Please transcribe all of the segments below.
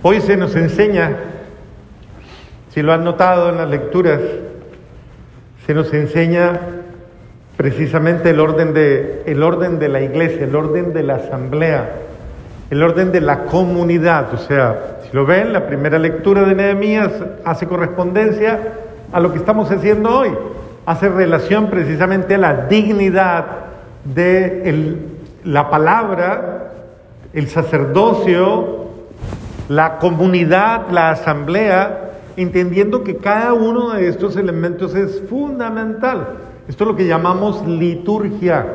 Hoy se nos enseña, si lo han notado en las lecturas, se nos enseña precisamente el orden de, el orden de la iglesia, el orden de la asamblea, el orden de la comunidad. O sea, si lo ven, la primera lectura de Nehemías hace correspondencia a lo que estamos haciendo hoy, hace relación precisamente a la dignidad de la palabra, el sacerdocio, la comunidad, la asamblea, entendiendo que cada uno de estos elementos es fundamental. Esto es lo que llamamos liturgia,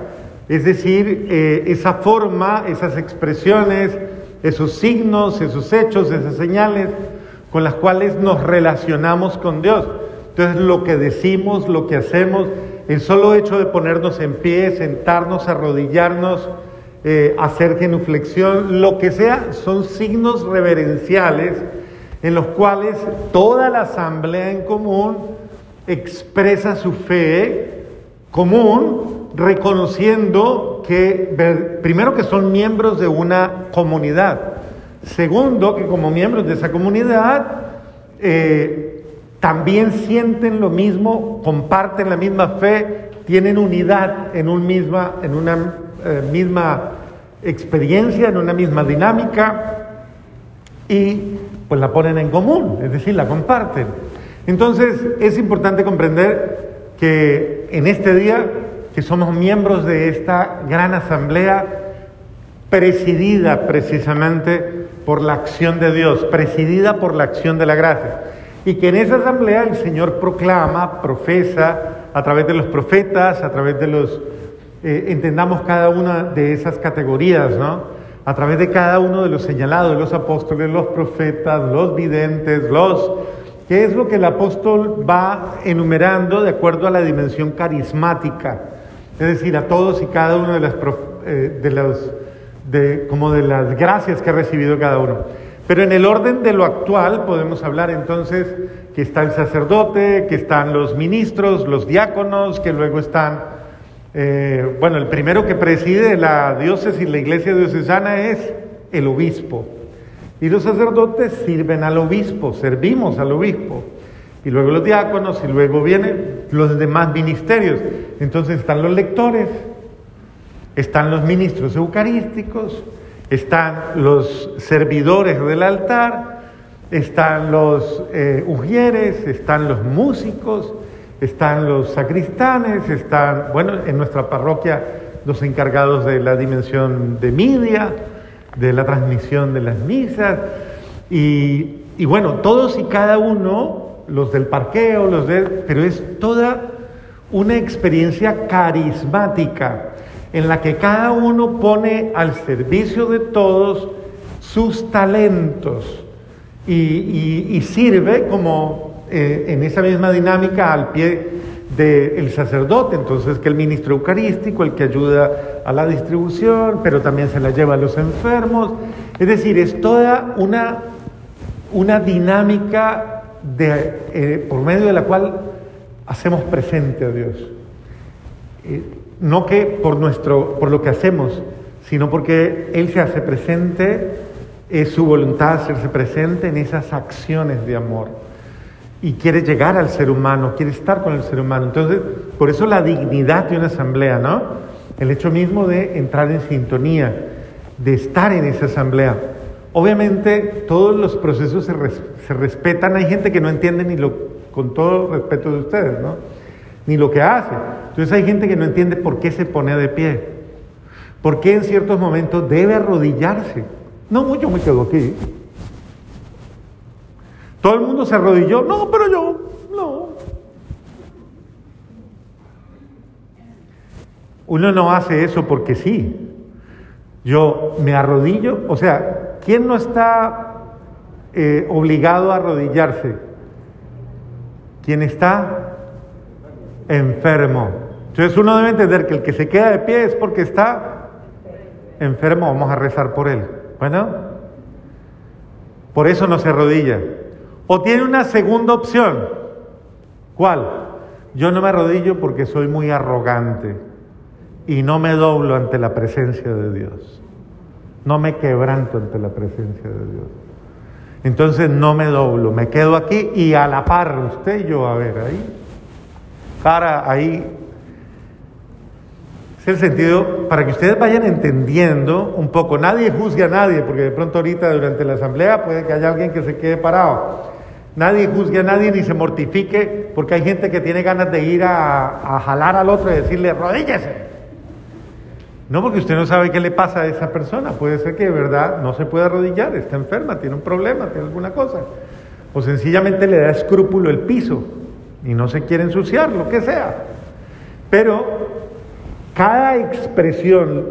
es decir, eh, esa forma, esas expresiones, esos signos, esos hechos, esas señales con las cuales nos relacionamos con Dios. Entonces lo que decimos, lo que hacemos, el solo hecho de ponernos en pie, sentarnos, arrodillarnos, eh, hacer genuflexión, lo que sea, son signos reverenciales en los cuales toda la asamblea en común expresa su fe común, reconociendo que, primero, que son miembros de una comunidad, segundo, que como miembros de esa comunidad, eh, también sienten lo mismo, comparten la misma fe, tienen unidad en, un misma, en una eh, misma experiencia, en una misma dinámica y pues la ponen en común, es decir, la comparten. Entonces es importante comprender que en este día, que somos miembros de esta gran asamblea, presidida precisamente por la acción de Dios, presidida por la acción de la gracia. Y que en esa asamblea el Señor proclama, profesa, a través de los profetas, a través de los eh, entendamos cada una de esas categorías, ¿no? A través de cada uno de los señalados, los apóstoles, los profetas, los videntes, los... ¿Qué es lo que el apóstol va enumerando de acuerdo a la dimensión carismática? Es decir, a todos y cada uno de las, eh, de los, de, como de las gracias que ha recibido cada uno. Pero en el orden de lo actual podemos hablar entonces que está el sacerdote, que están los ministros, los diáconos, que luego están eh, bueno, el primero que preside la diócesis, la iglesia diocesana es el obispo. Y los sacerdotes sirven al obispo, servimos al obispo. Y luego los diáconos y luego vienen los demás ministerios. Entonces están los lectores, están los ministros eucarísticos, están los servidores del altar, están los eh, ujieres, están los músicos, están los sacristanes, están, bueno, en nuestra parroquia los encargados de la dimensión de media, de la transmisión de las misas, y, y bueno, todos y cada uno, los del parqueo, los de, pero es toda una experiencia carismática en la que cada uno pone al servicio de todos sus talentos y, y sirve como eh, en esa misma dinámica al pie del sacerdote, entonces que el ministro eucarístico, el que ayuda a la distribución, pero también se la lleva a los enfermos. Es decir, es toda una, una dinámica de, eh, por medio de la cual hacemos presente a Dios. Eh, no que por, nuestro, por lo que hacemos, sino porque Él se hace presente, es su voluntad hacerse presente en esas acciones de amor y quiere llegar al ser humano, quiere estar con el ser humano. Entonces, por eso la dignidad de una asamblea, ¿no? El hecho mismo de entrar en sintonía, de estar en esa asamblea. Obviamente todos los procesos se, se respetan, hay gente que no entiende ni lo, con todo respeto de ustedes, ¿no? Ni lo que hace. Entonces hay gente que no entiende por qué se pone de pie, por qué en ciertos momentos debe arrodillarse. No, yo me quedo aquí. Todo el mundo se arrodilló. No, pero yo, no. Uno no hace eso porque sí. Yo me arrodillo. O sea, ¿quién no está eh, obligado a arrodillarse? ¿Quién está enfermo. Entonces uno debe entender que el que se queda de pie es porque está enfermo. Vamos a rezar por él. Bueno, por eso no se arrodilla. O tiene una segunda opción. ¿Cuál? Yo no me arrodillo porque soy muy arrogante y no me doblo ante la presencia de Dios. No me quebranto ante la presencia de Dios. Entonces no me doblo, me quedo aquí y a la par, usted y yo, a ver, ahí, cara, ahí. Es el sentido para que ustedes vayan entendiendo un poco. Nadie juzgue a nadie, porque de pronto ahorita durante la asamblea puede que haya alguien que se quede parado. Nadie juzgue a nadie ni se mortifique, porque hay gente que tiene ganas de ir a, jalar al otro y decirle, rodíllese. No, porque usted no sabe qué le pasa a esa persona. Puede ser que de verdad no se pueda arrodillar, está enferma, tiene un problema, tiene alguna cosa. O sencillamente le da escrúpulo el piso y no se quiere ensuciar, lo que sea. Pero cada expresión,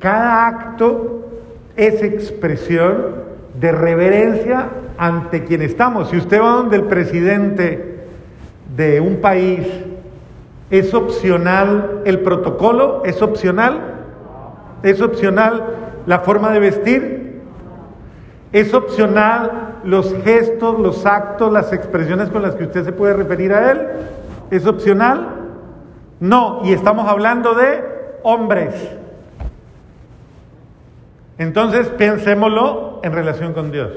cada acto es expresión de reverencia ante quien estamos. Si usted va donde el presidente de un país, ¿es opcional el protocolo? ¿Es opcional? ¿Es opcional la forma de vestir? ¿Es opcional los gestos, los actos, las expresiones con las que usted se puede referir a él? ¿Es opcional? No, y estamos hablando de hombres. Entonces pensémoslo en relación con Dios.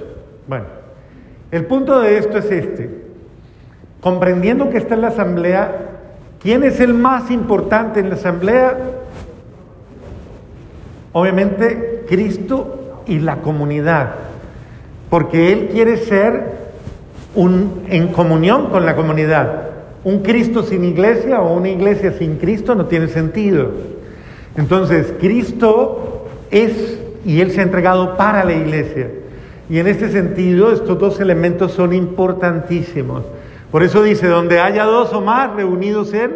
Bueno, el punto de esto es este. Comprendiendo que está en la asamblea, ¿quién es el más importante en la asamblea? Obviamente Cristo y la comunidad, porque Él quiere ser un, en comunión con la comunidad. Un Cristo sin iglesia o una iglesia sin Cristo no tiene sentido. Entonces, Cristo es, y Él se ha entregado para la iglesia. Y en este sentido, estos dos elementos son importantísimos. Por eso dice, donde haya dos o más reunidos en,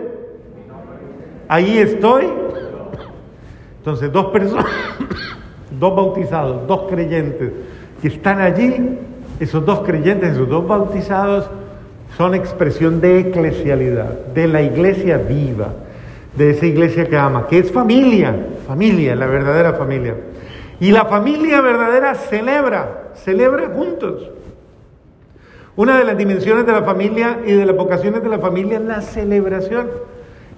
ahí estoy entonces, dos personas, dos bautizados, dos creyentes que están allí, esos dos creyentes, esos dos bautizados, son expresión de eclesialidad, de la iglesia viva, de esa iglesia que ama, que es familia, familia, la verdadera familia. Y la familia verdadera celebra, celebra juntos. Una de las dimensiones de la familia y de las vocaciones de la familia es la celebración.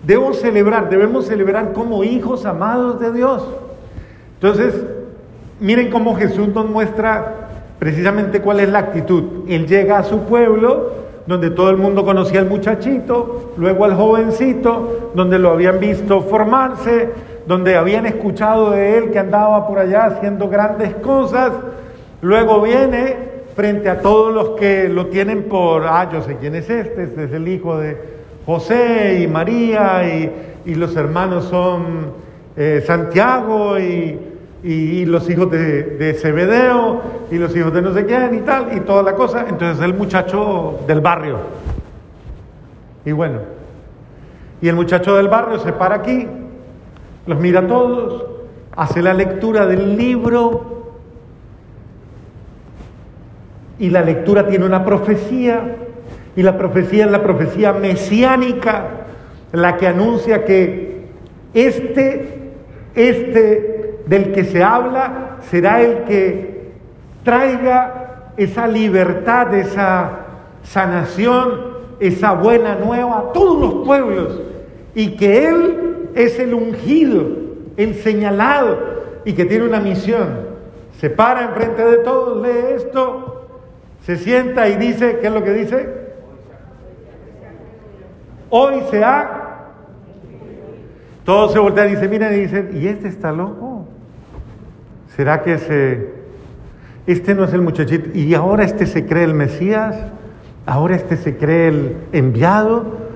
Debo celebrar, debemos celebrar como hijos amados de Dios. Entonces, miren cómo Jesús nos muestra precisamente cuál es la actitud. Él llega a su pueblo, donde todo el mundo conocía al muchachito, luego al jovencito, donde lo habían visto formarse, donde habían escuchado de él que andaba por allá haciendo grandes cosas, luego viene frente a todos los que lo tienen por, ah, yo sé quién es este, este es el hijo de, José y María y, los hermanos son eh, Santiago y, los hijos de, de, Zebedeo y los hijos de no sé quién y tal y toda la cosa. Entonces el muchacho del barrio. Y bueno, y el muchacho del barrio se para aquí, los mira a todos, hace la lectura del libro y la lectura tiene una profecía y la profecía es la profecía mesiánica, la que anuncia que este, este del que se habla será el que traiga esa libertad, esa sanación, esa buena nueva a todos los pueblos. Y que Él es el ungido, el señalado y que tiene una misión. Se para enfrente de todos, lee esto, se sienta y dice, ¿qué es lo que dice? Hoy se ha... Todos se voltean y se miran y dicen, ¿y este está loco? ¿Será que ese... Este no es el muchachito. Y ahora este se cree el Mesías. Ahora este se cree el enviado.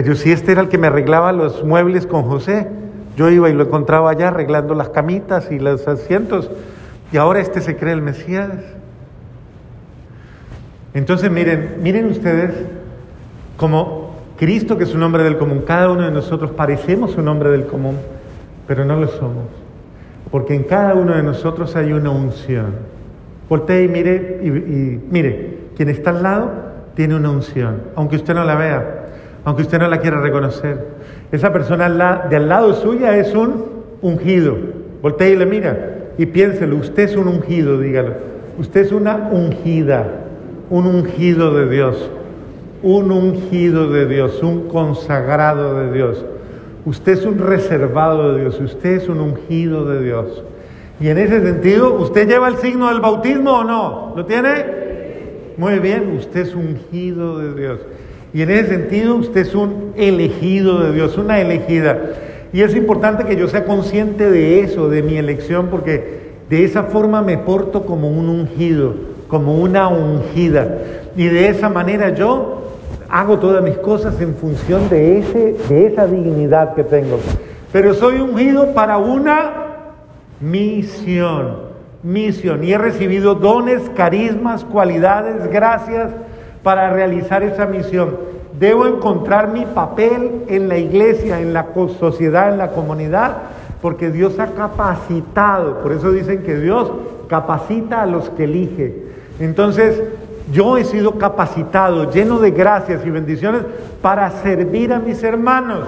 Pero si este era el que me arreglaba los muebles con José, yo iba y lo encontraba allá arreglando las camitas y los asientos. Y ahora este se cree el Mesías. Entonces miren, miren ustedes como Cristo, que es un hombre del común, cada uno de nosotros parecemos un hombre del común, pero no lo somos. Porque en cada uno de nosotros hay una unción. Voltee y mire, y, mire, quien está al lado tiene una unción, aunque usted no la vea, aunque usted no la quiera reconocer. Esa persona de al lado suya es un ungido. Voltee y le mira y piénselo, usted es un ungido, dígalo. Usted es una ungida, un ungido de Dios un ungido de Dios, un consagrado de Dios. Usted es un reservado de Dios, usted es un ungido de Dios. Y en ese sentido, ¿usted lleva el signo del bautismo o no? ¿Lo tiene? Muy bien, usted es ungido de Dios. Y en ese sentido, usted es un elegido de Dios, una elegida. Y es importante que yo sea consciente de eso, de mi elección, porque de esa forma me porto como un ungido, como una ungida. Y de esa manera yo hago todas mis cosas en función de, ese, de esa dignidad que tengo. Pero soy ungido para una misión, misión. Y he recibido dones, carismas, cualidades, gracias para realizar esa misión. Debo encontrar mi papel en la iglesia, en la sociedad, en la comunidad, porque Dios ha capacitado. Por eso dicen que Dios capacita a los que elige. Entonces, yo he sido capacitado, lleno de gracias y bendiciones para servir a mis hermanos.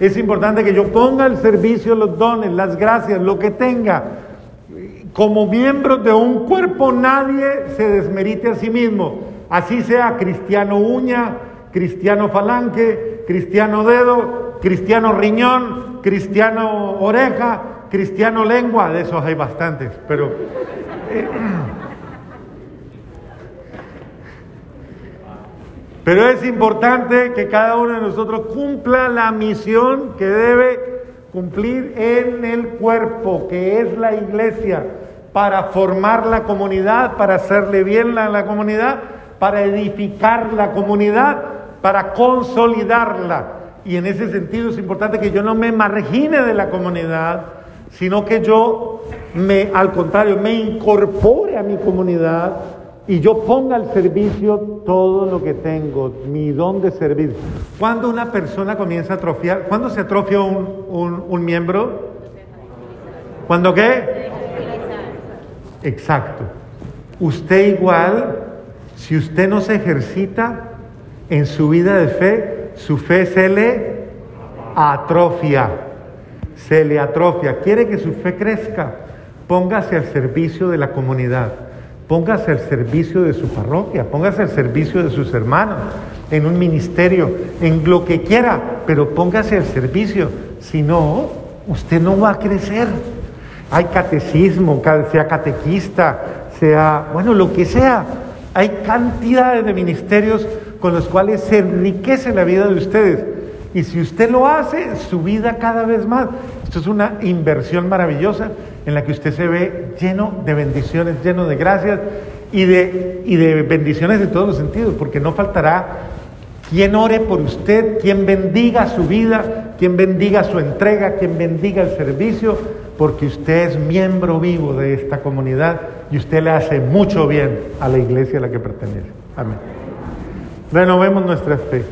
Es importante que yo ponga al servicio los dones, las gracias, lo que tenga. Como miembro de un cuerpo nadie se desmerite a sí mismo. Así sea cristiano uña, cristiano falange, cristiano dedo, cristiano riñón, cristiano oreja, cristiano lengua. De esos hay bastantes, pero... Eh, Pero es importante que cada uno de nosotros cumpla la misión que debe cumplir en el cuerpo, que es la iglesia, para formar la comunidad, para hacerle bien a la comunidad, para edificar la comunidad, para consolidarla. Y en ese sentido es importante que yo no me margine de la comunidad, sino que yo me, al contrario, me incorpore a mi comunidad y yo ponga al servicio todo lo que tengo, mi don de servir. Cuando una persona comienza a atrofiar, ¿cuándo se atrofia un, un miembro? ¿Cuándo qué? Exacto. Usted igual, si usted no se ejercita en su vida de fe, su fe se le atrofia. Se le atrofia. Quiere que su fe crezca. Póngase al servicio de la comunidad. Póngase al servicio de su parroquia, póngase al servicio de sus hermanos, en un ministerio, en lo que quiera, pero póngase al servicio. Si no, usted no va a crecer. Hay catecismo, sea catequista, sea, bueno, lo que sea. Hay cantidades de ministerios con los cuales se enriquece la vida de ustedes. Y si usted lo hace, su vida cada vez más. Esto es una inversión maravillosa en la que usted se ve lleno de bendiciones, lleno de gracias y de, y de bendiciones en todos los sentidos, porque no faltará quien ore por usted, quien bendiga su vida, quien bendiga su entrega, quien bendiga el servicio, porque usted es miembro vivo de esta comunidad y usted le hace mucho bien a la iglesia a la que pertenece. Amén. Renovemos nuestra fe.